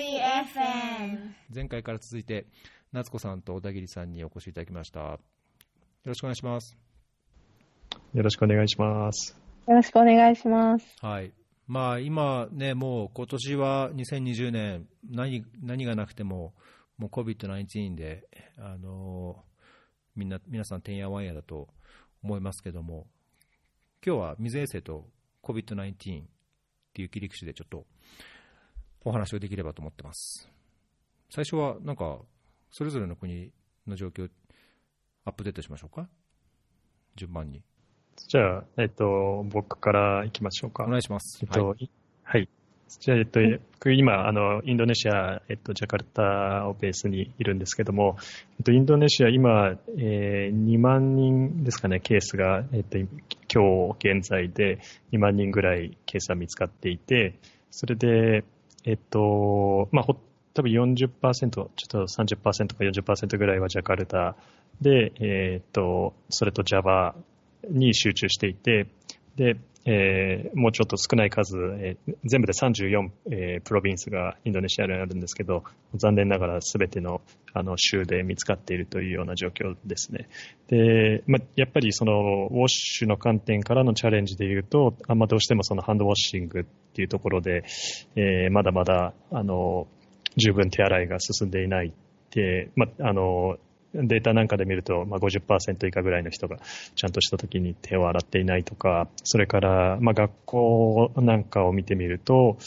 FM 前回から続いて夏子さんと小田切さんにお越しいただきました。よろしくお願いします。よろしくお願いします。よろしくお願いします。はい。まあ今ねもう今年は2020年。何何がなくてももう COVID-19 であのみんな皆さんてんやわんやだと思いますけども今日は水衛星と COVID-19 っていう切り口でちょっとお話をできればと思ってます。最初はなんかそれぞれの国の状況アップデートしましょうか？順番に。じゃあ、えっと、僕から行きましょうか。お願いします。えっと、い。はい。じゃあ、えっと、僕今、あの、インドネシア、えっと、ジャカルタをベースにいるんですけども、えっと、インドネシア、今、えー、2万人ですかね、ケースが、えっと、今日現在で2万人ぐらいケースは見つかっていて、それで、えっと、まあ、ほ多分40%、ちょっと30%か40%ぐらいはジャカルタで、えっと、それと Java に集中していて、で、えーもうちょっと少ない数、えー全部で34、えープロビンスがインドネシアにあるんですけど、残念ながら全てのあの州で見つかっているというような状況ですね。で、まあ、やっぱりそのウォッシュの観点からのチャレンジで言うと、あんまどうしてもそのハンドウォッシングっていうところで、えーまだまだあの十分手洗いが進んでいないって、まあ、あのデータなんかで見ると、まあ、50%以下ぐらいの人がちゃんとした時に手を洗っていないとか、それから、まあ、学校なんかを見てみると、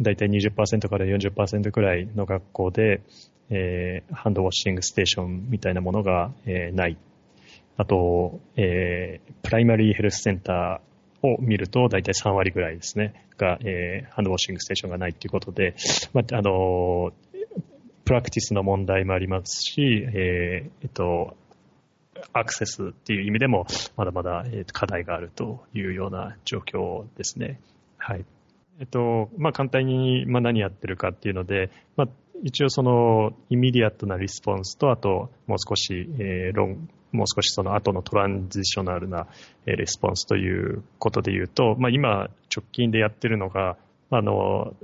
だいたい20%から40%くらいの学校で、えーハンドウォッシングステーションみたいなものが、えーない。あと、えープライマリーヘルスセンターを見ると、だいたい3割ぐらいですね、が、えーハンドウォッシングステーションがないということで、まあ、あのプラクティスの問題もありますし、えーえっと、アクセスっていう意味でも、まだまだ、課題があるというような状況ですね。はい。えっと、まあ、簡単に、まあ、何やってるかっていうので、まあ、一応その、 immediate な response と、あと、もう少し、えー long、もう少しその後の transitional な、えー response ということで言うと、まあ、今、直近でやってるのが、あの、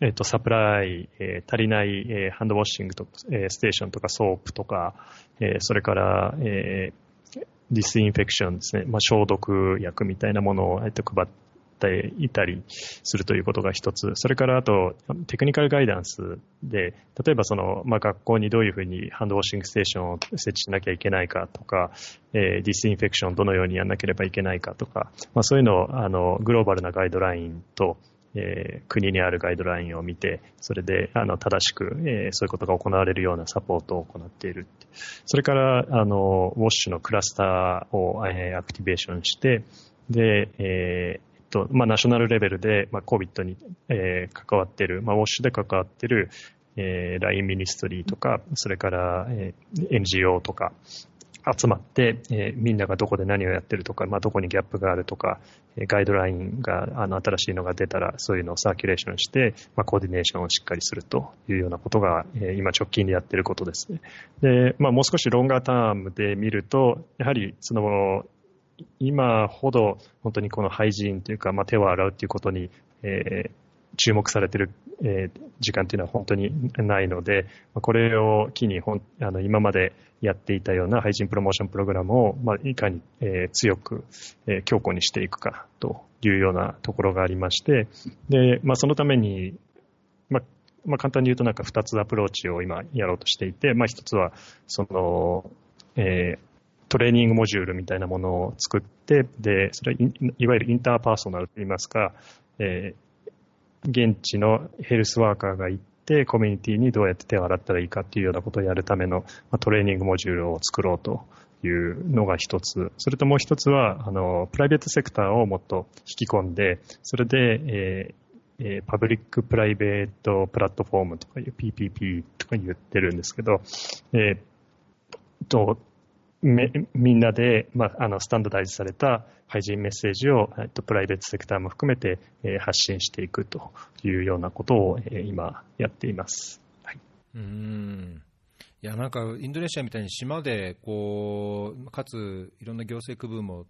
えっと、 supply、えー足りない、えー hand washing と、えーステーションとか soap とか、えーそれから、えー disinfection ですね、まあ、消毒薬みたいなものを、えっと、配っていたりするということが一つ。それからあと、 technical guidance で、例えばその、まあ、学校にどういうふうに hand washing station を設置しなきゃいけないかとか、えー disinfection をどのようにやらなければいけないかとか、まあ、そういうのを、あの、グローバルなガイドラインと、えー国にあるガイドラインを見て、それであの正しく、えーそういうことが行われるようなサポートを行っている。それから、あの、 WASH のクラスターを、えー activation して、で、えーと、まあ、ナショナルレベルで、まあ、COVID に、えー関わっている、まあ、ウォッシュで関わっている、えー、LINE ミニストリーとか、それから、えー NGO とか、集まって、えーみんながどこで何をやってるとか、まあ、どこにギャップがあるとか、えーガイドラインがあの新しいのが出たらそういうのをサーキュレーションして、まあ、コーディネーションをしっかりするというようなことが、えー今直近でやってることですね。で、まあ、もう少しロンガータームで見ると、やはりその今ほど本当にこのハイジーンというか、まあ、手を洗うということに、えー注目されている、えー時間というのは本当にないので、これを機にほんあの今までやっていたようなハイジンプロモーションプログラムを、まあ、いかに、えー強く、えー強固にしていくかというようなところがありまして、で、まあ、そのために、まあ、まあ、簡単に言うとなんか2つアプローチを今やろうとしていて、まあ、1つは、その、えートレーニングモジュールみたいなものを作って、で、それはいいわゆるインターパーソナルといいますか、えー現地のヘルスワーカーが行って、コミュニティにどうやって手を洗ったらいいかっていうようなことをやるための、トレーニングモジュールを作ろうというのが一つ。それともう一つは、あの、プライベートセクターをもっと引き込んで、それで、えーパブリックプライベートプラットフォームとかいう PPP とか言ってるんですけど、えーと、みんなで、まあ、あのスタンダダイズされた配信メッセージを、えっと、プライベートセクターも含めて、えー発信していくというようなことを、えー今やっています。はい、うんいやなんかインドネシアみたいに島でこうかついろんな行政区分も、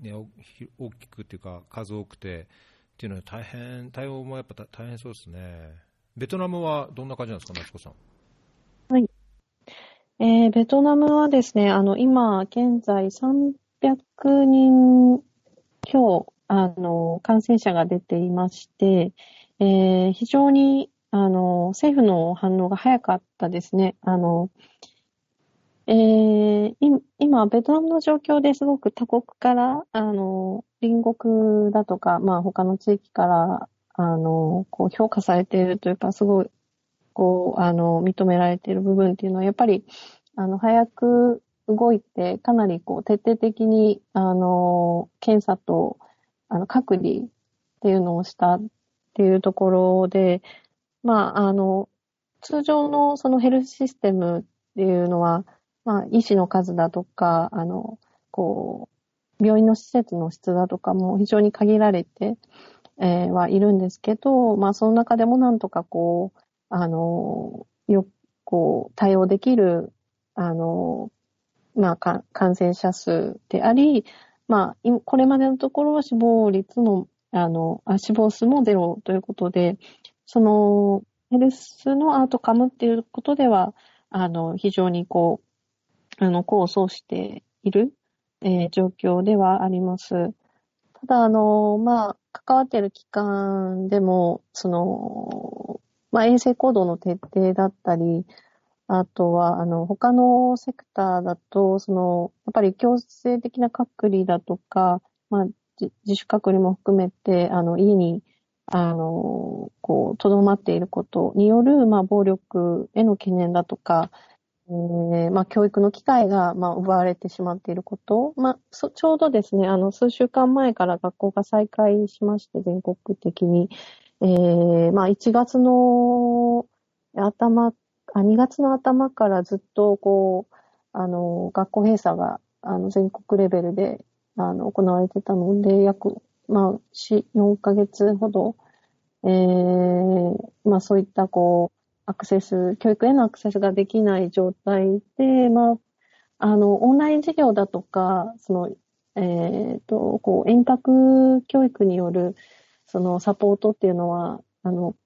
ね、大きくっていうか数多くてっていうのは大変対応もやっぱ大変そうですね。ベトナムはどんな感じなんですか、夏子さん？えーベトナムはですね、あの、今、現在300人強、あの、感染者が出ていまして、えー非常に、あの、政府の反応が早かったですね。あの、えー今、ベトナムの状況ですごく他国から、あの、隣国だとか、まあ、他の地域から、あの、こう、評価されているというか、すごい、こう、あの、認められている部分っていうのは、やっぱり、あの、早く動いて、かなりこう、徹底的に、あの、検査と、あの、隔離っていうのをしたっていうところで、まあ、あの、通常のそのヘルスシステムっていうのは、まあ、医師の数だとか、あの、こう、病院の施設の質だとかも非常に限られて、えーはいるんですけど、まあ、その中でもなんとかこう、あの、よく、こう、対応できる、あの、まあ、感染者数であり、まあ、これまでのところは死亡率も、あの、死亡数もゼロということで、その、ヘルスのアウトカムっていうことでは、あの、非常にこう、あの、功を奏している、え状況ではあります。ただ、あの、まあ、関わっている機関でも、その、まあ、衛生行動の徹底だったり、あとは、あの、他のセクターだと、その、やっぱり強制的な隔離だとか、まあ、自主隔離も含めて、あの、家に、あの、こう、とどまっていることによる、まあ、暴力への懸念だとか、えーまあ、教育の機会が、まあ、奪われてしまっていること、まあ、そちょうどですね、あの、数週間前から学校が再開しまして、全国的に、えーまあ、1月の頭、あ、2月の頭からずっと、こう、あの、学校閉鎖が、あの、全国レベルで、あの、行われてたので、約、まあ、4、4ヶ月ほど、えーまあ、そういった、こう、アクセス、教育へのアクセスができない状態で、まあ、あの、オンライン授業だとか、その、えっ、と、こう、遠隔教育による、その、サポートっていうのは、あの、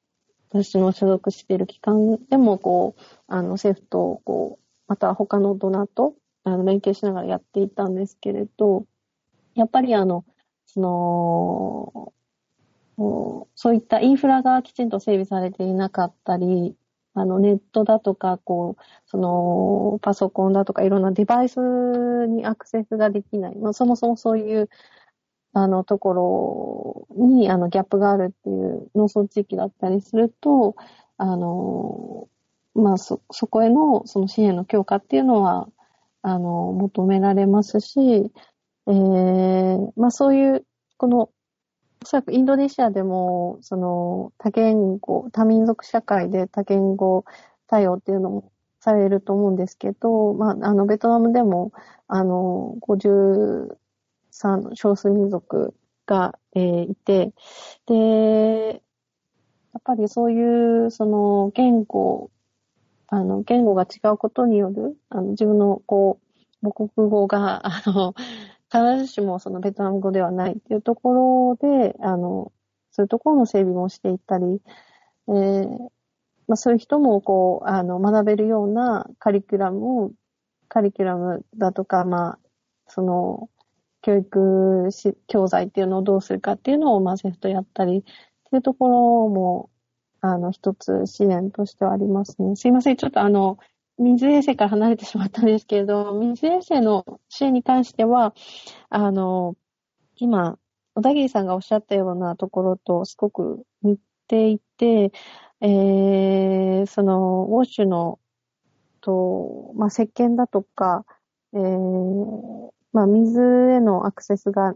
私の所属している機関でも、こう、あの、政府と、こう、また他のドナーと、あの、連携しながらやっていたんですけれど、やっぱりあの、その、そういったインフラがきちんと整備されていなかったり、あの、ネットだとか、こう、その、パソコンだとか、いろんなデバイスにアクセスができない。まあ、そもそもそういう、あの、ところに、あの、ギャップがあるっていう農村地域だったりすると、あの、まあ、そ、そこへの、その支援の強化っていうのは、あの、求められますし、えー、まあ、そういう、この、おそらくインドネシアでも、その、多言語、多民族社会で多言語対応っていうのもされると思うんですけど、まあ、あの、ベトナムでも、あの、53の少数民族が、えーいて、で、やっぱりそういう、その、言語、あの、言語が違うことによる、あの、自分の、こう、母国語が、あの、必ずしもそのベトナム語ではないっていうところで、あの、そういうところの整備もしていったり、えーまあそういう人もこう、あの、学べるようなカリキュラムを、カリキュラムだとか、まあ、その、教育し教材っていうのをどうするかっていうのを、まあ、政府とやったりっていうところも、あの、一つ支援としてはありますね。すいません。ちょっとあの、水衛生から離れてしまったんですけれど、水衛生の支援に関しては、あの、今、小田切さんがおっしゃったようなところとすごく似ていて、えー、その、ウォッシュの、と、まあ、石鹸だとか、えー、まあ、水へのアクセスが、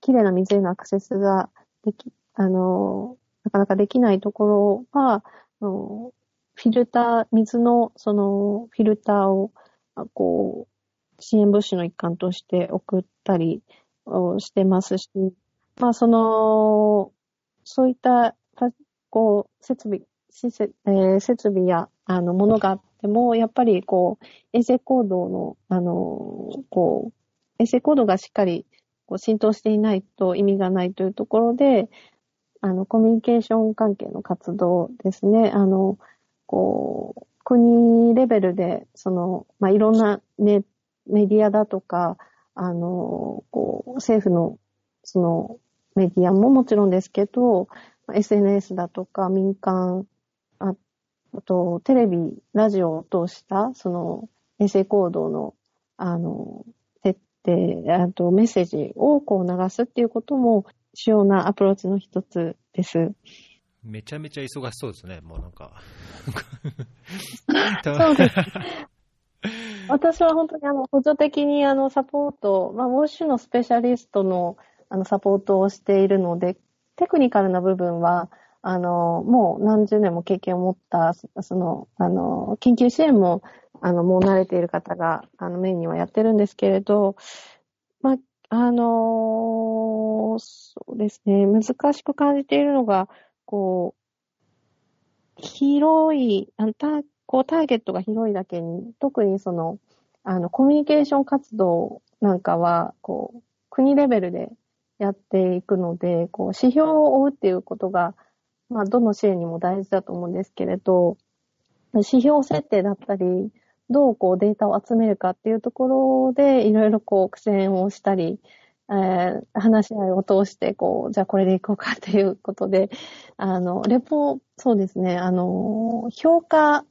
綺麗な水へのアクセスができ、あの、なかなかできないところは、あのフィルター、水の、その、フィルターを、こう、支援物資の一環として送ったりをしてますし、まあ、その、そういった、たこう、設備、施設、えー設備や、あの、ものがあっても、やっぱり、こう、衛生行動の、あの、こう、衛生行動がしっかり、こう、浸透していないと意味がないというところで、あの、コミュニケーション関係の活動ですね。あの、こう、国レベルで、その、まあ、いろんなね、メディアだとか、あの、こう、政府の、その、メディアももちろんですけど、SNS だとか民間、あと、テレビ、ラジオを通した、その、衛星行動の、あの、あと、メッセージをこう流すっていうことも、主要なアプローチの一つです。めちゃめちゃ忙しそうですね、もうなんか。そうです。私は本当にあの補助的にあのサポート、まあ、ウォッシュのスペシャリストのあのサポートをしているので、テクニカルな部分は、あの、もう何十年も経験を持った、その、あの、研究支援も、あの、もう慣れている方が、あの、メインにはやってるんですけれど、まあ、あのそうですね、難しく感じているのが、こう、広い、あのたこうターゲットが広いだけに、特にその、あの、コミュニケーション活動なんかは、こう、国レベルでやっていくので、こう、指標を追うっていうことが、まあ、どの支援にも大事だと思うんですけれど、指標設定だったり、どうこうデータを集めるかっていうところで、いろいろこう苦戦をしたり、えー、話し合いを通して、こう、じゃあこれでいこうかっていうことで、あの、レポ、そうですね、あの、評価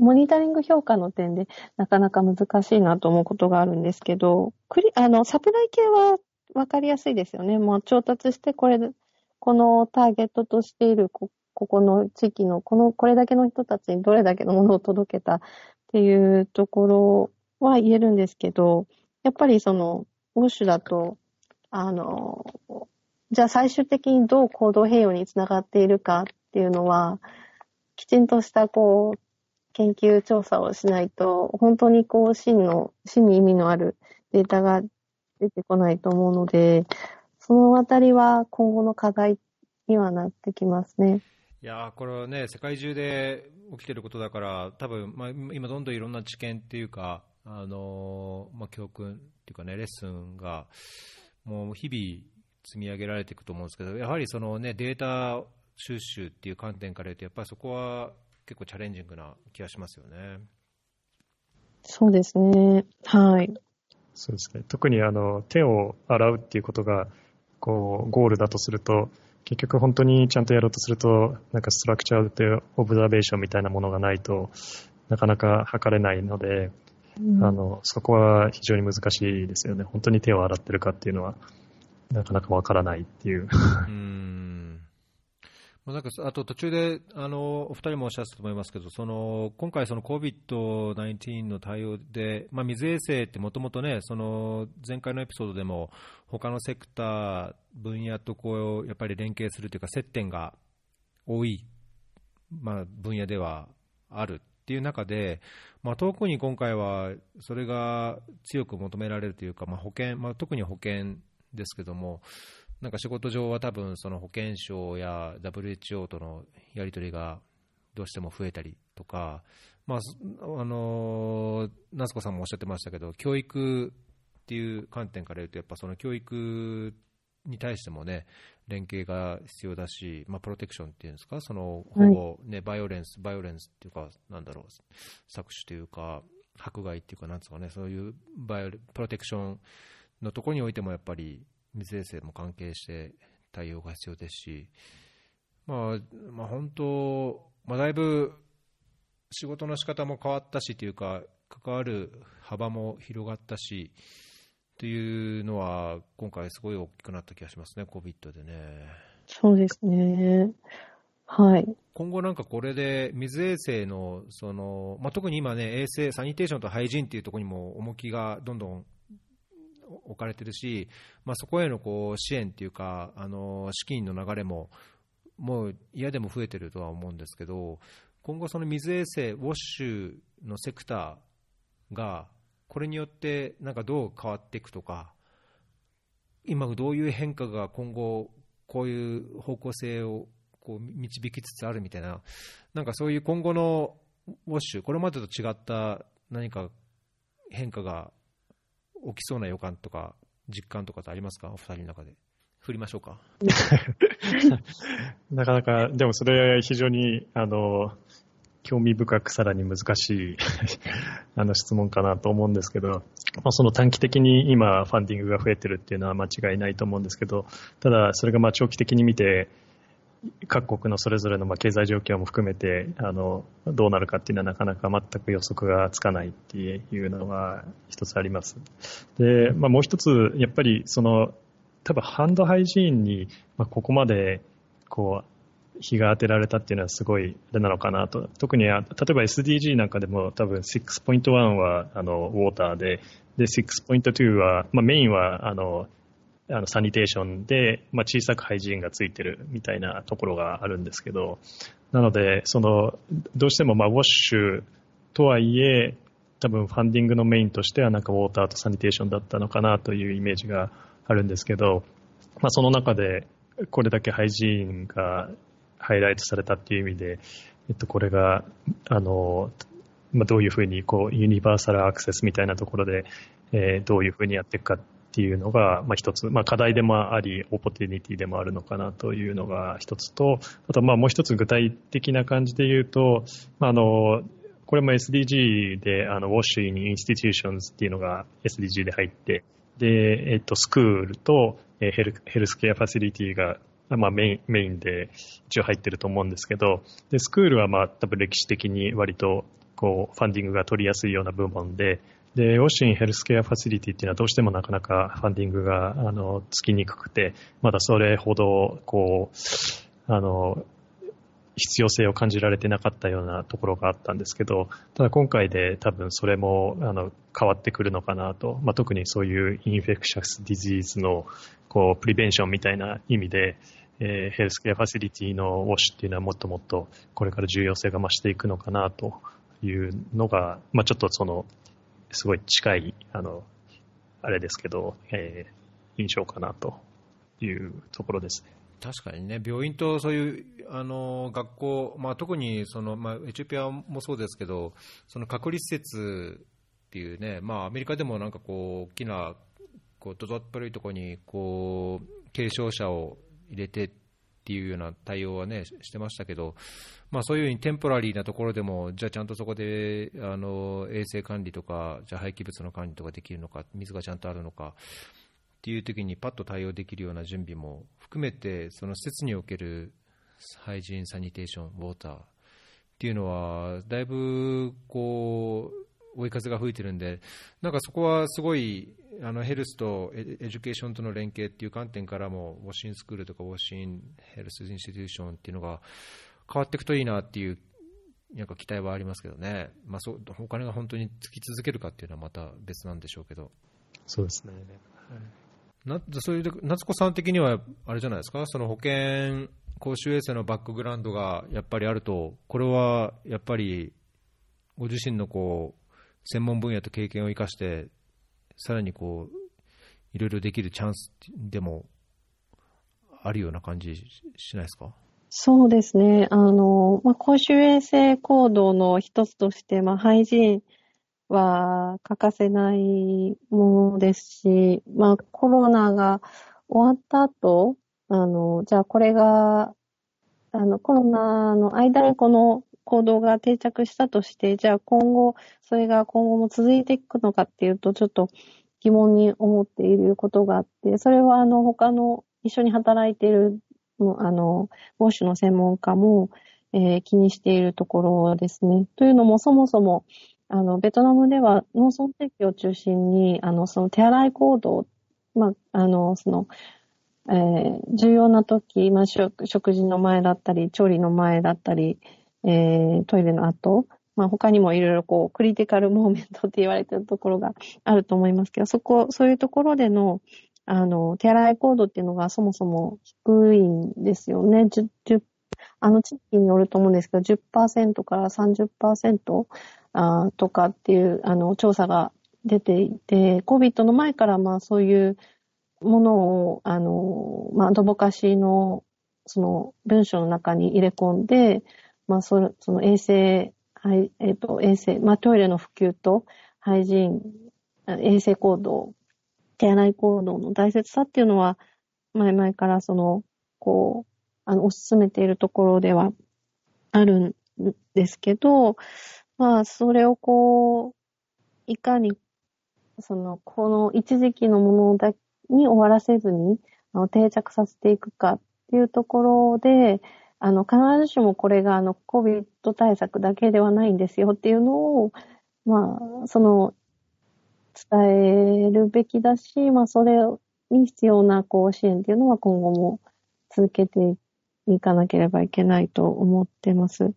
モニタリング評価の点でなかなか難しいなと思うことがあるんですけど、クリあの、サプライ系はわかりやすいですよね。もう調達してこれ、このターゲットとしているこ、ここの地域の、この、これだけの人たちにどれだけのものを届けたっていうところは言えるんですけど、やっぱりその、ウォッシュだと、あの、じゃあ最終的にどう行動併用につながっているかっていうのは、きちんとしたこう、研究調査をしないと、本当にこう、真の、真に意味のあるデータが出てこないと思うので、そのあたりは今後の課題にはなってきますね。いやこれはね、世界中で起きてることだから、多分、まあ、今どんどんいろんな知見っていうか、あのまあ、教訓っていうかね、レッスンが、もう日々積み上げられていくと思うんですけど、やはりそのね、データ収集っていう観点から言うと、やっぱりそこは結構チャレンジングな気がしますよね。そうですね。はい。そうですね。特にあの、手を洗うっていうことが、こう、ゴールだとすると、結局本当にちゃんとやろうとすると、なんかストラクチャーでオブザベーションみたいなものがないとなかなか測れないので、うん、あの、そこは非常に難しいですよね。本当に手を洗ってるかっていうのは、なかなかわからないっていう。うんなんかあと途中であのお二人もおっしゃってたと思いますけど、その今回、COVID-19 の対応で、まあ、水衛星ってもともとね、その前回のエピソードでも、他のセクター、分野とこうやっぱり連携するというか、接点が多い、まあ、分野ではあるっていう中で、まあ、特に今回はそれが強く求められるというか、まあ、保険、まあ、特に保険ですけども、なんか仕事上は多分その保健省や WHO とのやり取りがどうしても増えたりとか、まあ、あの夏子さんもおっしゃってましたけど、教育っていう観点から言うと、やっぱその教育に対してもね、連携が必要だし、まあ、 protection っていうんですか、その保護、ね、 violence、violence っていうか、なんだろう、搾取というか、迫害っていうか、なんですかね、そういうバイオ protection のところにおいてもやっぱり水衛生も関係して対応が必要ですし、まあ、まあ、本当、まあ、だいぶ仕事の仕方も変わったしというか、関わる幅も広がったし、というのは、今回すごい大きくなった気がしますね、COVID でね。そうですね。はい。今後なんかこれで水衛星の、その、まあ、特に今ね、衛生、サニテーションとハイジーンっていうところにも重きがどんどん置かれてるし、まあ、そこへのこう支援っていうか、あの資金の流れももう嫌でも増えてるとは思うんですけど、今後、その水衛星、ウォッシュのセクターが、これによってなんかどう変わっていくとか、今、どういう変化が今後、こういう方向性をこう導きつつあるみたいな、なんかそういう今後のウォッシュ、これまでと違った何か変化が起きそうな予感とか、実感とかってありますか、お二人の中で。振りましょうか。なかなか、でもそれは非常に、あの、興味深くさらに難しい あの質問かなと思うんですけど、まあ、その短期的に今ファンディングが増えてるっていうのは間違いないと思うんですけど、ただそれがまあ長期的に見て、各国のそれぞれの経済状況も含めてあのどうなるかっていうのはなかなか全く予測がつかないっていうのは一つあります。で、まあ、もう一つやっぱりその多分ハンドハイジーンにここまでこう日が当てられたっていうのはすごいあれなのかなと。特に、例えば SDG なんかでも多分6.1はあのウォーターで、で、6.2は、まあ、メインはあのあのサニテーションで、まあ、小さくハイジーンがついてるみたいなところがあるんですけど、なので、その、どうしてもまあウォッシュとはいえ、多分ファンディングのメインとしてはなんかウォーターとサニテーションだったのかなというイメージがあるんですけど、まあ、その中でこれだけ hygiene がハイライトされたっていう意味で、えっと、これが、あの、まあ、どういうふうに、こう、 universal access みたいなところで、えー、どういうふうにやっていくかっていうのが、まあ、一つ、まあ、課題でもあり、 opportunity でもあるのかなというのが一つと、あと、まあ、もう一つ具体的な感じで言うと、まあ、あの、これも SDG で、あの、 WASH in institutions っていうのが SDG で入って、で、えっと、スクールと、ヘルヘルスケアファシリティがまあ、メインメインで一応入ってると思うんですけど、でスクールはまあ多分歴史的に割とこうファンディングが取りやすいような部門で、で、オシンヘルスケアファシリティっていうのはどうしてもなかなかファンディングが、あの、つきにくくて、まだそれほど、こう、あの、必要性を感じられてなかったようなところがあったんですけど、ただ今回で多分それもあの変わってくるのかなと、まあ、特にそういう infectious disease のこう prevention みたいな意味で、えー、 healthcare facility の WASH っていうのはもっともっとこれから重要性が増していくのかなというのが、まあ、ちょっとその、すごい近い、あの、あれですけど、えー、印象かなというところですね。確かにね、病院とそういうあの学校、まあ、特にその、まあ、エチオピアもそうですけど、その隔離施設っていうね、まあ、アメリカでもなんかこう大きなこうどどっぷりいところにこう軽症者を入れてっていうような対応はねしてましたけど、まあ、そういうふうにテンポラリーなところでも、じゃあちゃんとそこであの衛生管理とか、じゃあ廃棄物の管理とかできるのか、水がちゃんとあるのかっていう時にパッと対応できるような準備も含めて、その施設におけるhygiene、sanitation、water っていうのは、だいぶこう追い風が吹いてるんで、なんかそこはすごいあの health と education との連携っていう観点からも、 WASH in school とか WASH in health institution っていうのが変わっていくといいなっていうなんか期待はありますけどね、まあ、そうお金が本当につき続けるかっていうのはまた別なんでしょうけど。そうですね、なそういう夏子さん的にはあれじゃないですか、その保険公衆衛生のバックグラウンドがやっぱりあると、これはやっぱりご自身のこう専門分野と経験を生かして、さらにこういろいろできるチャンスでもあるような感じしないですか？そうですね。あの、まあ、公衆衛生行動の一つとして、まあ、ハイジーンは欠かせないものですし、まあ、コロナが終わった後、あの、じゃあこれが、あの、コロナの間にこの行動が定着したとして、じゃあ今後、それが今後も続いていくのかっていうと、ちょっと疑問に思っていることがあって、それはあの、他の一緒に働いている、あの、ウォッシュの専門家も、えー、気にしているところですね。というのも、そもそも、あの、ベトナムでは農村地域を中心に、あの、その手洗い行動、まあ、あの、その、えー、重要な時、まあ、食事の前だったり、調理の前だったり、えー、トイレの後、まあ、他にもいろいろこう、クリティカルモーメントって言われてるところがあると思いますけど、そこ、そういうところでの、あの、手洗いコードっていうのがそもそも低いんですよね。10、あの地域によると思うんですけど、10%から30%あとかっていう、あの、調査が出ていて、COVID の前からまあそういうものを、あの、まあ、ドボカシの、その文章の中に入れ込んで、まあ、そその衛生、はい、えっ、ー、と、衛生、まあ、トイレの普及と、ハイジーン、衛生行動、手洗い行動の大切さっていうのは、前々からその、こう、あの、推し進めているところではあるんですけど、まあ、それをこう、いかに、その、この一時期のものだに終わらせずに、あの定着させていくかっていうところで、あの、必ずしもこれがあの、COVID 対策だけではないんですよっていうのを、まあ、その、伝えるべきだし、まあ、それに必要な、こう、支援っていうのは今後も続けていかなければいけないと思ってます。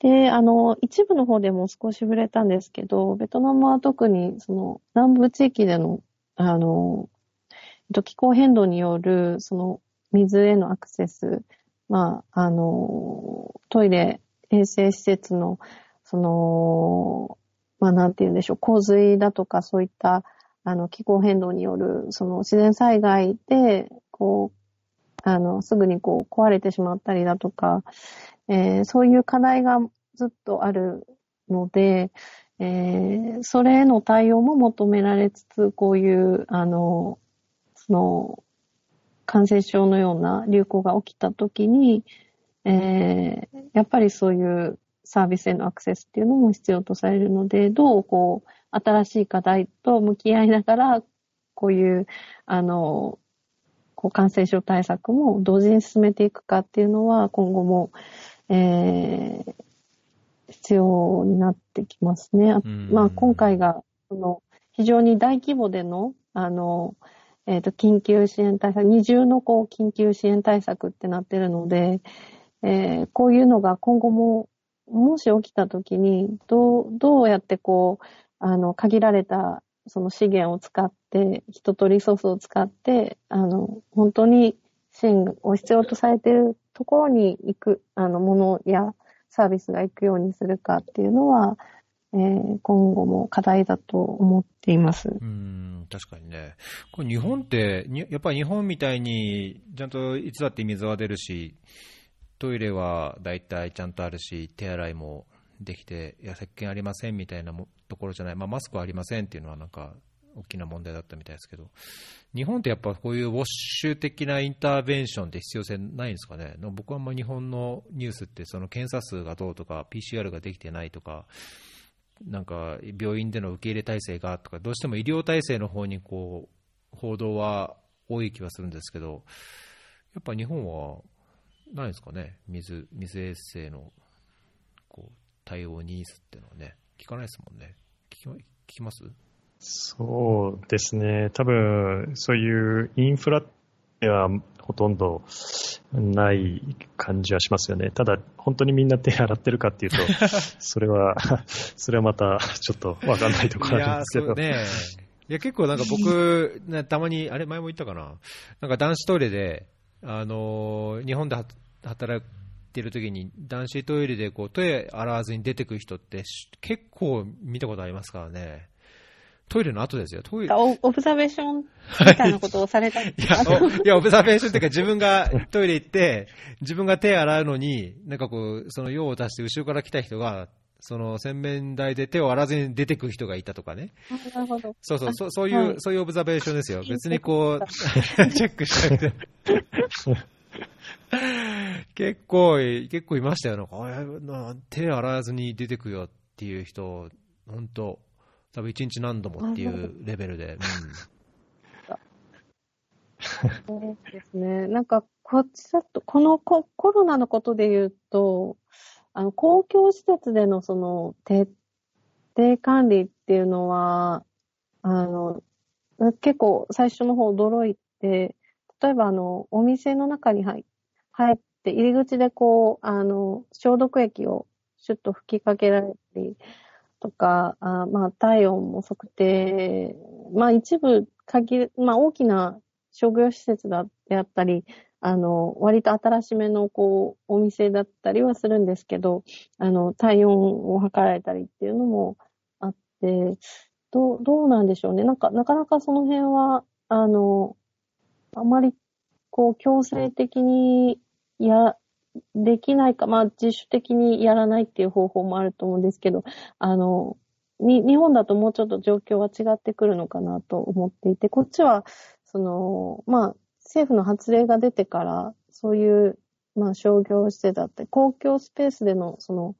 で、あの、一部の方でも少し触れたんですけど、ベトナムは特に、その、南部地域での、あの、気候変動による、その、水へのアクセス、まあ、あの、トイレ、衛生施設の、その、まあ、なんて言うんでしょう、洪水だとか、そういった、あの、気候変動による、その、自然災害で、こう、あの、すぐにこう、壊れてしまったりだとか、えー、そういう課題がずっとあるので、えー、それへの対応も求められつつ、こういう、あの、その、感染症のような流行が起きたときに、えー、やっぱりそういうサービスへのアクセスっていうのも必要とされるので、どうこう、新しい課題と向き合いながら、こういう、あの、こう感染症対策も同時に進めていくかっていうのは、今後も、えー、必要になってきますね。まあ、今回が、その、非常に大規模での、あの、えっ、ー、と、緊急支援対策、二重のこう、緊急支援対策ってなってるので、えー、こういうのが今後も、もし起きたときに、どう、どうやってこう、あの、限られた、その資源を使って、人とリソースを使って、あの、本当に支援を必要とされているところに行く、あの、ものやサービスが行くようにするかっていうのは、えー、今後も課題だと思っています。うん、確かにね。これ日本って、やっぱり日本みたいに、ちゃんといつだって水は出るし、トイレは大体ちゃんとあるし、手洗いもできて、いや、石鹸ありませんみたいなところじゃない、まあ、マスクはありませんっていうのはなんか、大きな問題だったみたいですけど、日本ってやっぱこういうウォッシュ的なインターベンションって必要性ないんですかね、僕はあんま日本のニュースって、その検査数がどうとか、PCR ができてないとか、なんか病院での受け入れ体制がとか、どうしても医療体制の方にこう報道は多い気はするんですけど、やっぱ日本はないですかね、水水衛生のこう対応ニーズっていうのはね、聞かないですもんね。聞き聞きます？そうですね、多分そういうインフラではほとんどない感じはしますよね。ただ、本当にみんな手洗ってるかっていうと、それは、それはまたちょっとわかんないところなんですけど。いや、ね、いや結構なんか僕、たまに、あれ前も言ったかな、なんか男子トイレで、あの日本で働いてる時に男子トイレでこうトイレ洗わずに出てくる人って結構見たことありますからね。トイレの後ですよ。トイレ。オブザベーションみたいなことをされたいや、いや、オブザベーションっていうか自分がトイレ行って、自分が手洗うのに、なんかこう、その用を足して後ろから来た人が、その洗面台で手を洗わずに出てくる人がいたとかね。なるほど。そうそう、そそういう、はい、そういうオブザベーションですよ。別にこう、チェックしなくて。結構、結構いましたよ。なんか、手洗わずに出てくよっていう人、本当多分一日何度もっていうレベルで。そうですね。なんか、こっちだと、このココロナのことで言うと、あの、公共施設でのその、徹底管理っていうのは、あの、結構最初の方驚いて、例えばあの、お店の中に入入って、入り口でこう、あの、消毒液をシュッと吹きかけられたり、とか、あまあ、体温も測定、まあ、一部限る、まあ、大きな商業施設だってあったり、あの、割と新しめの、こう、お店だったりはするんですけど、あの、体温を測られたりっていうのもあって、どう、どうなんでしょうね。なんか、なかなかその辺は、あの、あまり、こう、強制的にや、できないか、まあ自主的にやらないっていう方法もあると思うんですけど、あの、に、日本だともうちょっと状況は違ってくるのかなと思っていて、こっちは、その、まあ、政府の発令が出てから、そういう、まあ商業施設だったり、公共スペースでの、その、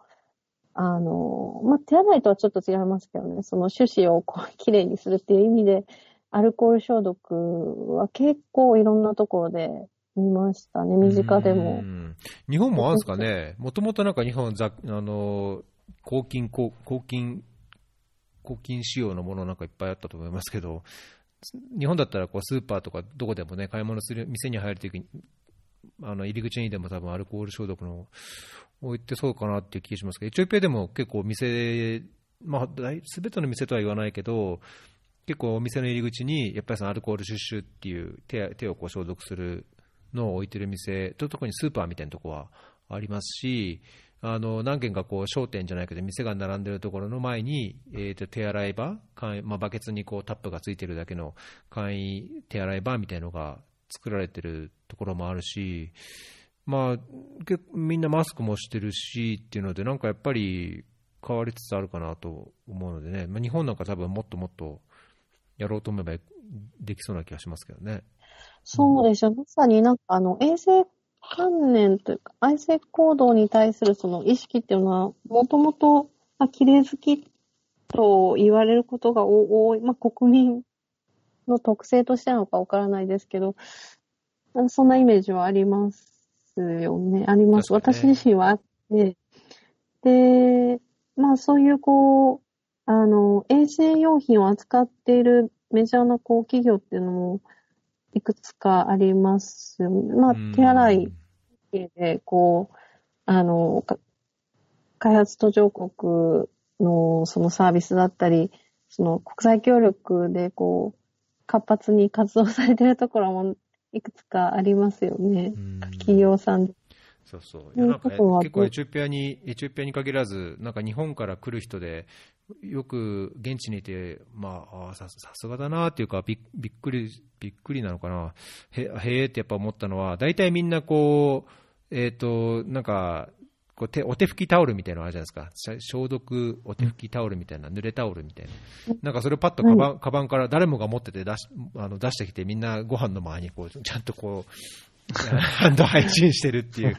あの、まあ手洗いとはちょっと違いますけどね、その手指をこう、きれいにするっていう意味で、アルコール消毒は結構いろんなところで見ましたね、身近でも。日本もあるんですかね、もともとなんか日本ざ、あの、抗菌、抗菌、抗菌仕様のものなんかいっぱいあったと思いますけど、日本だったらこうスーパーとかどこでもね、買い物する、店に入るときに、あの入り口にでも多分アルコール消毒の置いてそうかなっていう気がしますけど、エチオピアでも結構店、まあ、すべての店とは言わないけど、結構お店の入り口に、やっぱりそのアルコールシュッシュっていう手手をこう消毒するの置いてる店、特にスーパーみたいなとこはありますし、あの何軒かこう商店じゃないけど、店が並んでるところの前に、えー、と手洗い場、まあ、バケツにこうタップがついてるだけの簡易手洗い場みたいなのが作られてるところもあるし、まあ、みんなマスクもしてるしっていうので、なんかやっぱり変わりつつあるかなと思うのでね、まあ、日本なんか多分もっともっとやろうと思えばできそうな気がしますけどね。そうですよ。まさになんかあの衛生観念というか、衛生行動に対するその意識っていうのは、もともと、まあ、綺麗好きと言われることが多い、まあ、国民の特性としてなのかわからないですけど、そんなイメージはありますよね。あります。私自身はあって、で、まあそういうこう、あの、衛生用品を扱っているメジャーなこう企業っていうのもいくつかあります。まあ手洗いで、こう、あの、開発途上国のそのサービスだったり、その国際協力でこう、活発に活動されてるところもいくつかありますよね。企業さんそうそう。いやなんか、結構エチオピアに、エチオピアに限らず、なんか日本から来る人で、よく現地にいて、まあ、あさすがだなっていうかび、びっくり、びっくりなのかな。へ、へえってやっぱ思ったのは、大体みんなこう、えっ、ー、と、なんか、こう手お手拭きタオルみたいなのあるじゃないですか、消毒お手拭きタオルみたいな、濡れタオルみたいな、なんかそれをパッとカバン,、カバンから誰もが持ってて出しあの出してきて、みんなご飯の前にこうちゃんとこう ハンド配信してるっていう。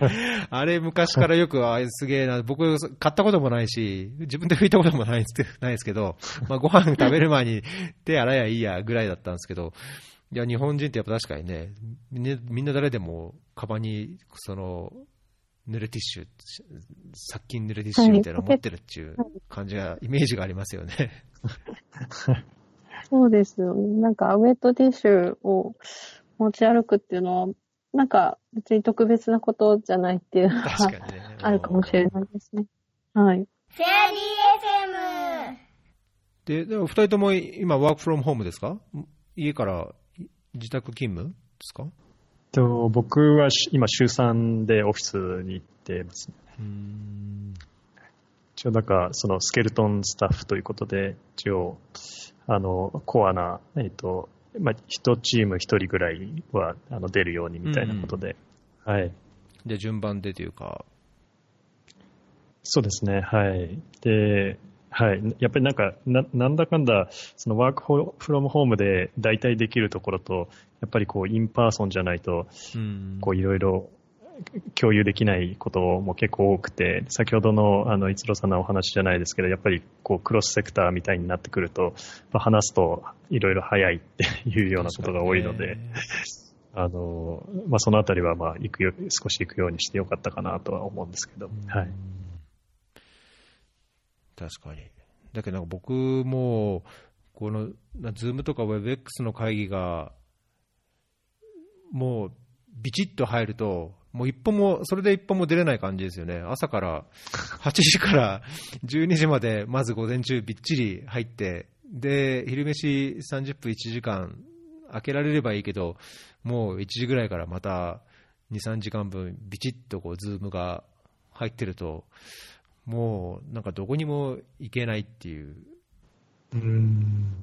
あれ昔からよく、あすげえな。僕、買ったこともないし、自分で拭いたこともないないですけど、まあご飯食べる前に手洗えばいいやぐらいだったんですけど、いや、日本人ってやっぱ確かにね、みんな誰でもカバンに、その、濡れティッシュ、殺菌濡れティッシュみたいなの持ってるっていう感じが、イメージがありますよね。そうですよ。なんか、ウェットティッシュを持ち歩くっていうのは、なんか別に特別なことじゃないっていうのは、あるかもしれないですね。はい。フェアリー FM! で、でも二人とも今、ワークフロムホームですか？家から自宅勤務ですか？と僕は今、週3でオフィスに行ってますね。うん一応、なんか、そのスケルトンスタッフということで、一応、あの、コアな、えっ、ー、と、まあ、1チーム1人ぐらいはあの出るようにみたいなことで、うん、はい。で、順番でというか。そうですね、はい。で、はい。やっぱりなんか、ななんだかんだ、その work from home で大体できるところと、やっぱりこう、 in person じゃないと、こう、いろいろ共有できないことも結構多くて、先ほどのあの一郎さんのお話じゃないですけど、やっぱりこう cross sector みたいになってくると、まあ、話すといろいろ早いって いうようなことが多いので、あのまあ、そのあたりはまあ行くよ少し行くようにしてよかったかなとは思うんですけど、はい、確かに。だけど僕も、この、ズームとか WebX の会議が、もうビチッと入ると、もう一歩も、それで一歩も出れない感じですよね。朝から 8時から12時まで、まず午前中びっちり入って、で、昼飯30分1時間開けられればいいけど、もう1時ぐらいからまた2、3時間分ビチッとこう、ズームが入ってると、もうなんかどこにも行けないっていう。うん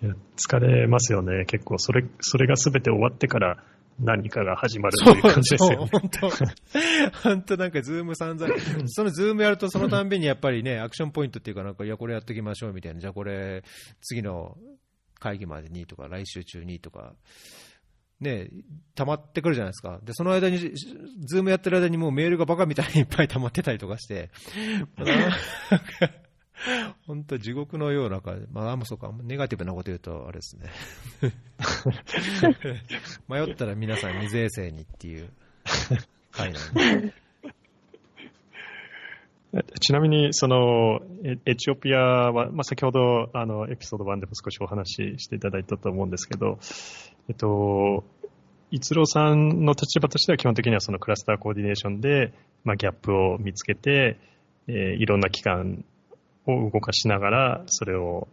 いや疲れますよね、結構それ、それがすべて終わってから何かが始まるという感じですよ、ね。本当、本当なんかズーム散々、そのズームやるとそのたんびにやっぱりね、 action point っていうかなんか、いや、これやっときましょうみたいな、じゃあこれ、次の会議までにとか、来週中にとか、ね、溜まってくるじゃないですか。で、その間に、ズームやってる間にもうメールがバカみたいにいっぱい溜まってたりとかして、本当地獄のような感じ。まあ、もそうか、ネガティブなこと言うと、あれですね。迷ったら皆さん、水衛星にっていう回なんで。ちなみに、その、エチオピアは、まあ、先ほど、あの、エピソード1でも少しお話ししていただいたと思うんですけど、えっと、逸郎さんの立場としては基本的にはそのクラスターコーディネーションで、まあ、ギャップを見つけて、えー、いろんな機関を動かしながら、それを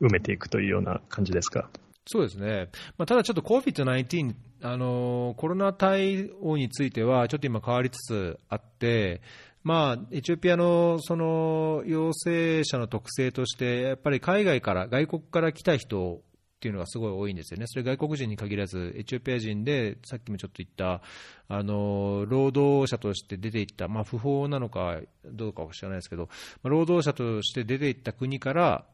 埋めていくというような感じですか？そうですね、まあ、ただちょっと COVID-19、あのコロナ対応については、ちょっと今、変わりつつあって、まあ、エチオピアのその陽性者の特性として、やっぱり海外から、外国から来た人っていうのがすごい多いんですよね、それ外国人に限らず、エチオピア人で、さっきもちょっと言った、あの労働者として出ていった、まあ、不法なのかどうかは知らないですけど、労働者として出ていった国から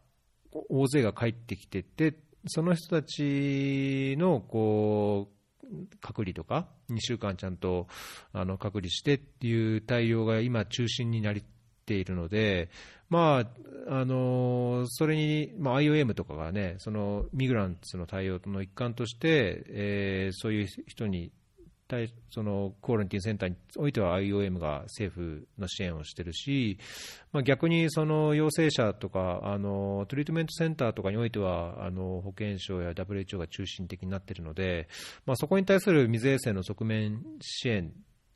大勢が帰ってきてて、その人たちのこう隔離とか、2週間ちゃんとあの隔離してっていう対応が今、中心になっているので、まあ、あのそれに、まあ、IOM とかがね、そのミグランツの対応の一環として、えー、そういう人に対そのクオランティンセンターにおいては IOM が政府の支援をしてるし、まあ、逆にその陽性者とかあのトリートメントセンターとかにおいてはあの保健省や WHO が中心的になっているので、まあ、そこに対する水衛生の側面支援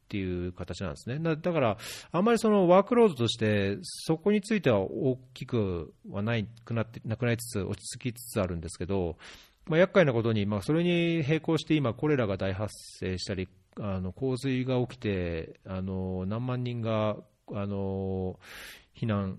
っていう形なんですね。だから、あんまりそのワークロードとして、そこについては大きくはないくなってなくなりつつ、落ち着きつつあるんですけど、まあ、厄介なことに、まあ、それに並行して今、コレラが大発生したり、あの洪水が起きて、あの何万人があの避難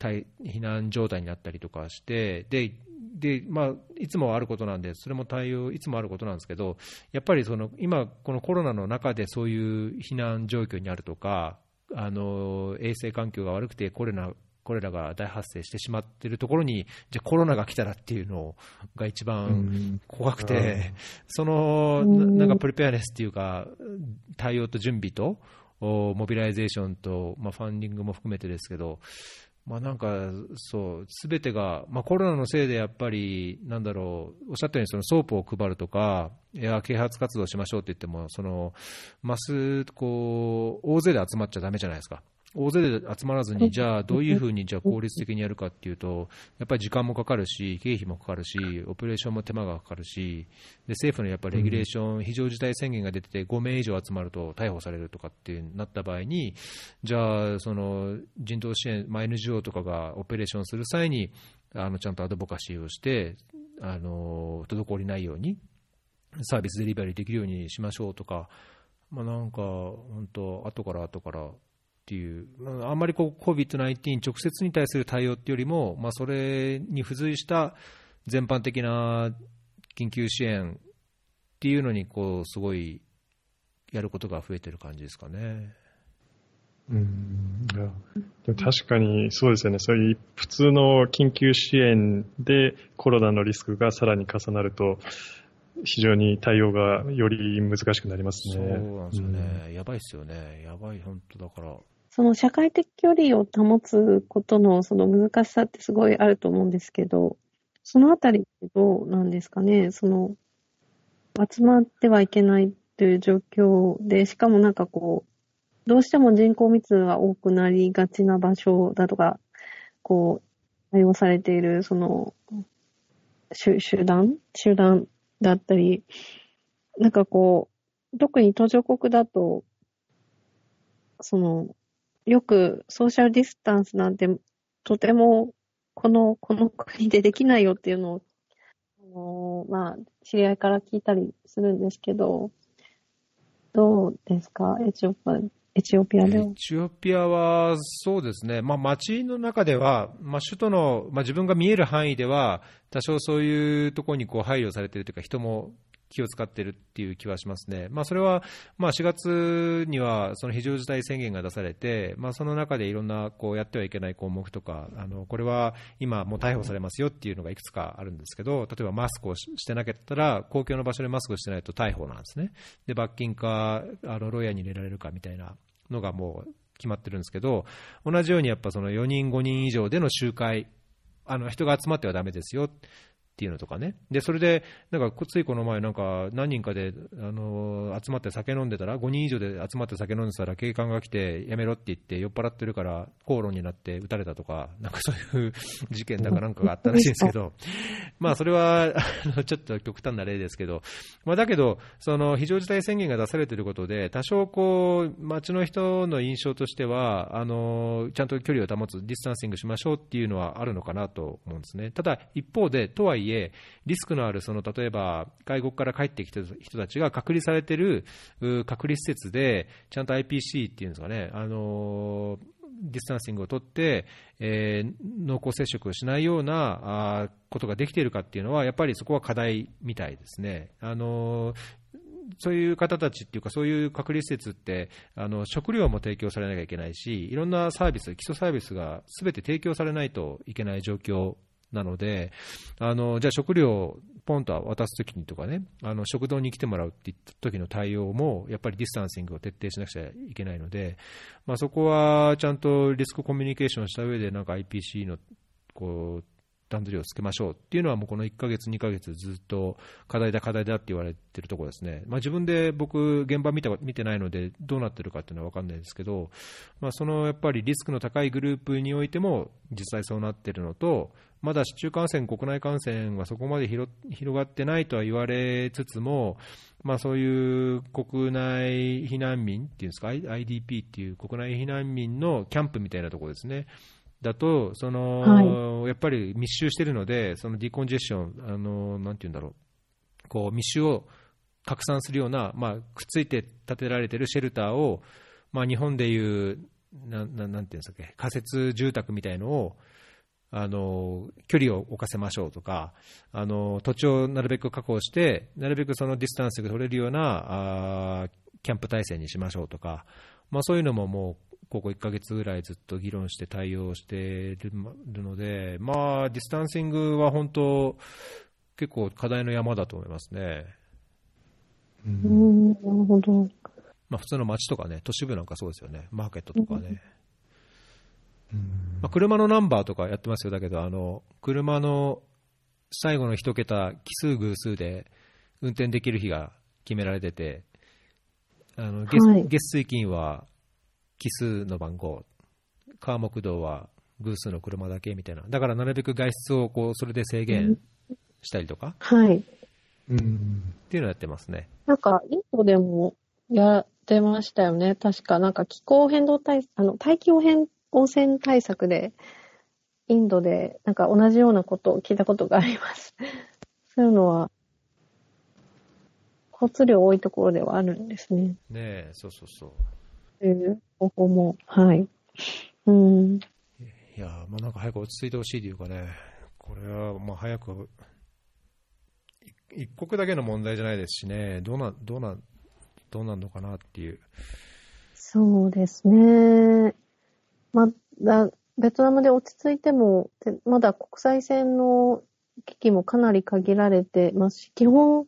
避難状態になったりとかして、ででまあ、いつもあることなんで、それも対応、いつもあることなんですけど、やっぱりその今、このコロナの中でそういう避難状況にあるとか、あの衛生環境が悪くてコロナこれらが大発生してしまっているところに、じゃコロナが来たらっていうのが一番怖くて、そのなんか preparedness っていうか、対応と準備と、 mobilization と、まあ、 funding も含めてですけど、まあ、なんかそう、すべてが、まあ、コロナのせいでやっぱり、なんだろう、おっしゃったようにその soap を配るとか、いや啓発活動しましょうって言っても、その mass こう大勢で集まっちゃだめじゃないですか。大勢で集まらずに、じゃあどういうふうにじゃ効率的にやるかっていうと、やっぱり時間もかかるし、経費もかかるし、オペレーションも手間がかかるし、で政府のやっぱり regulation、非常事態宣言が出てて、5名以上集まると逮捕されるとかってなった場合に、じゃあ、その人道支援、まあ、NGO とかがオペレーションする際に、あのちゃんとアドボカシーをして、あの滞りないように、サービスデリバリーできるようにしましょうとか、まあ、なんか、本当、後から後から。っていう、あんまりこう COVID-19 直接に対する対応っていうよりも、まあ、それに付随した全般的な緊急支援っていうのにこうすごいやることが増えてる感じですかね。うんでも確かにそうですよね、そういう普通の緊急支援でコロナのリスクがさらに重なると、非常に対応がより難しくなりますね。そうなんですよね、うん、やばいですよね、やばい、本当だから。その社会的距離を保つことのその難しさってすごいあると思うんですけど、そのあたりってどうなんですかね、その、集まってはいけないという状況で、しかもなんかこう、どうしても人口密度が多くなりがちな場所だとか、こう、対応されている、その、集団？集団だったり、なんかこう、特に途上国だと、その、よくソーシャルディスタンスなんてとてもこの、この国でできないよっていうのを、あのまあ、知り合いから聞いたりするんですけど、どうですか？エチオピア、エチオピアで。エチオピアは、そうですね。まあ、街の中では、まあ、首都の、まあ、自分が見える範囲では、多少そういうところにこう配慮されているというか、人も気を使ってるっていう気はしますね、まあ、それは、まあ、4月にはその非常事態宣言が出されて、まあ、その中でいろんなこうやってはいけない項目とか、あのこれは今、もう逮捕されますよっていうのがいくつかあるんですけど、例えばマスクをしてなかったら、公共の場所でマスクをしてないと逮捕なんですね、で罰金かあのロイヤーに入れられるかみたいなのがもう決まってるんですけど、同じようにやっぱその4人、5人以上での集会、あの人が集まってはだめですよ。っていうのとかね、でそれで、なんかついこの前、なんか何人かで、あの集まって酒飲んでたら、5人以上で集まって酒飲んでたら、警官が来て、やめろって言って、酔っ払ってるから口論になって撃たれたとか、なんかそういう 事件だかなんかがあったらしいんですけど、まあそれはちょっと極端な例ですけど、まあ、だけど、その非常事態宣言が出されてることで、多少こう、街の人の印象としては、あのちゃんと距離を保つ、ディスタンシングしましょうっていうのはあるのかなと思うんですね。ただ一方で、とはいええ、リスクのあるその例えば外国から帰ってきた人たちが隔離されてる隔離施設で、ちゃんと IPC っていうんですかね、あのディスタンシングを取って、えー、濃厚接触をしないようなあことができているかっていうのは、やっぱりそこは課題みたいですね。あのそういう方たちっていうか、そういう隔離施設って、あの食料も提供されなきゃいけないし、いろんなサービス、基礎サービスがすべて提供されないといけない状況なので、あのじゃあ食料をポンと渡すときにとかね、あの食堂に来てもらうって言った時の対応も、やっぱりディスタンシングを徹底しなくちゃいけないので、まあ、そこはちゃんとリスクコミュニケーションした上で、なんか IPC のこう段取りをつけましょうっていうのは、もうこの1ヶ月、2ヶ月ずっと課題だ、課題だって言われてるところですね、まあ、自分で僕、現場見た見てないので、どうなってるかっていうのは分かんないですけど、まあ、そのやっぱりリスクの高いグループにおいても、実際そうなってるのと、まだ市中感染、国内感染はそこまで広がってないとは言われつつも、まあ、そういう国内避難民っていうんですか、IDP っていう国内避難民のキャンプみたいなところですね。だと、その、はい、やっぱり密集してるので、そのディコンジェッション、あのなんていうんだろう、こう密集を拡散するような、まあ、くっついて建てられてるシェルターを、まあ、日本でいう、なななんていうんですか仮設住宅みたいのを、あの距離を置かせましょうとかあの、土地をなるべく確保して、なるべくそのディスタンスが取れるようなあキャンプ体制にしましょうとか、まあ、そういうのももう、ここ1ヶ月ぐらいずっと議論して対応しているので、まあ、ディスタンシングは本当、結構課題の山だと思いますね。うん、なるほど。まあ、普通の街とかね、都市部なんかそうですよね、マーケットとかね。まあ、車のナンバーとかやってますよ、だけど、あの車の最後の一桁、奇数偶数で運転できる日が決められてて、あの月はい、月水金は奇数の番号、川木道は偶数の車だけみたいな、だからなるべく外出をこうそれで制限したりとか、はい、うん。っていうのをやってますね。なんか、インドでもやってましたよね、確か、なんか気候変動対あの大気汚染汚染対策で、インドでなんか同じようなことを聞いたことがあります。そういうのは、交通量多いところではあるんですね。ねえ、そうそうそう。いう方法も、はい。うん。いや、まあなんか早く落ち着いてほしいというかね、これはまあ早く、一国だけの問題じゃないですしね、どうな、どうな、どうなんのかなっていう。そうですね。まだ、ベトナムで落ち着いても、まだ国際線の機器もかなり限られてますし、基本、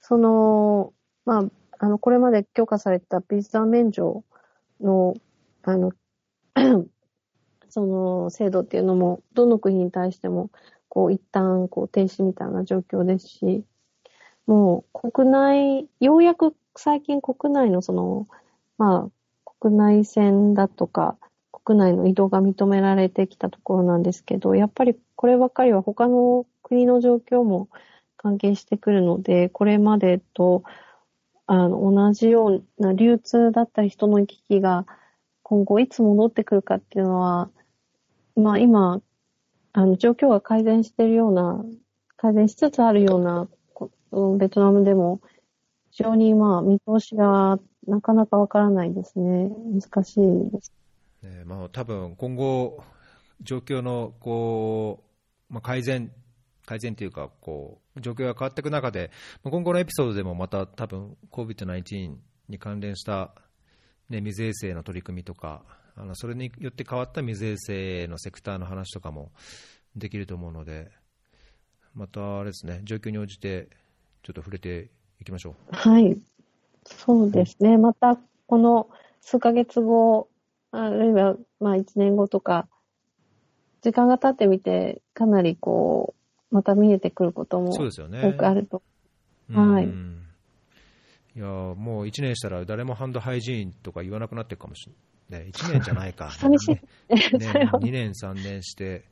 その、まあ、あの、これまで許可されたビザ免除の、あの、その制度っていうのも、どの国に対しても、こう、一旦、こう、停止みたいな状況ですし、もう、国内、ようやく最近国内のその、まあ、国内線だとか、国内の移動が認められてきたところなんですけど、やっぱりこればかりは他の国の状況も関係してくるので、これまでとあの同じような流通だったり人の行き来が今後いつ戻ってくるかっていうのは、まあ今、あの状況が改善しているような、改善しつつあるようなベトナムでも非常にまあ見通しがなかなかわからないですね。難しいです。ねまあ、多分今後、状況のこう、まあ、改善改善というかこう、状況が変わっていく中で、今後のエピソードでもまた多分 COVID-19 に関連した、ね、水衛生の取り組みとか、あのそれによって変わった水衛生のセクターの話とかもできると思うので、またあれですね、状況に応じてちょっと触れていきましょう。はい。そうですね。また、この数ヶ月後、あるいは、まあ一年後とか、時間が経ってみて、かなりこう、また見えてくることも多くあると。ね、はい。いやもう1年したら誰もハンドハイジーンとか言わなくなってるかもしれない。1年じゃないか。寂しい。ね、2年、3年して、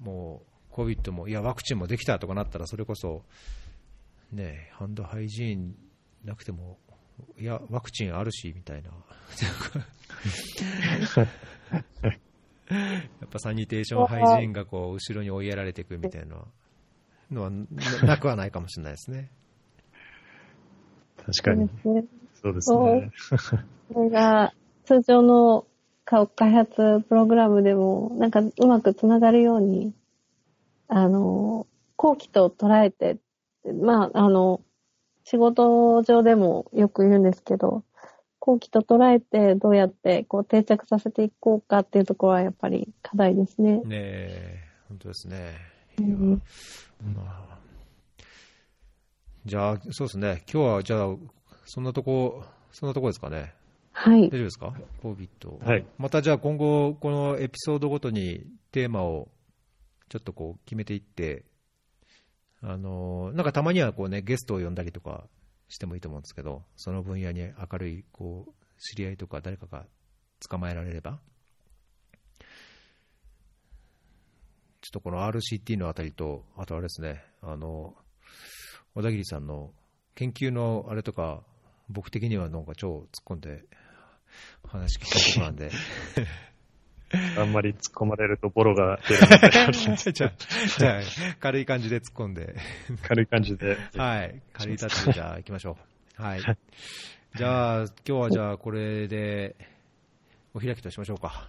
もう、COVID も、いや、ワクチンもできたとかなったら、それこそ、ね、ハンドハイジーンなくても、いや、ワクチンあるし、みたいな。やっぱサニテーションハイジーンがこう後ろに追いやられていくみたいなのはなくはないかもしれないですね。確かに。そうですね。それが通常の開発プログラムでもなんかうまくつながるように、あの、後期と捉えて、まあ、あの、仕事上でもよく言うんですけど、後期と捉えてどうやってこう定着させていこうかっていうところはやっぱり課題ですね。ねえ、本当ですね。うん、まあ、じゃあ、そうですね。今日はじゃあ、そんなとこ、そんなとこですかね。はい。大丈夫ですか ?COVID。はい。またじゃあ今後、このエピソードごとにテーマをちょっとこう決めていって、あのなんかたまにはこう、ね、ゲストを呼んだりとかしてもいいと思うんですけど、その分野に明るいこう知り合いとか誰かが捕まえられれば、ちょっとこの RCT のあたりと、あとあれですね、あの小田切さんの研究のあれとか、僕的にはなんか超突っ込んで話聞きたいとこなんで あんまり突っ込まれるとボロが出るので じゃあ、じゃあ、軽い感じで突っ込んで。軽い感じで。はい。軽いタッチでじゃあ行きましょう。はい。じゃあ、今日はじゃあこれでお開きとしましょうか。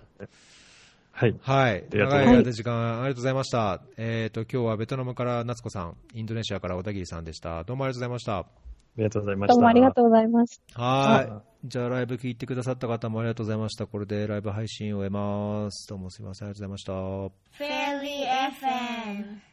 はい。はい。長い間時間ありがとうございました。えっ、ー、と、今日はベトナムから夏子さん、インドネシアから小田切さんでした。どうもありがとうございました。ありがとうございました。どうもありがとうございました。はい。じゃあライブ聞いてくださった方もありがとうございました。これでライブ配信を終えます。どうもすみません。ありがとうございました。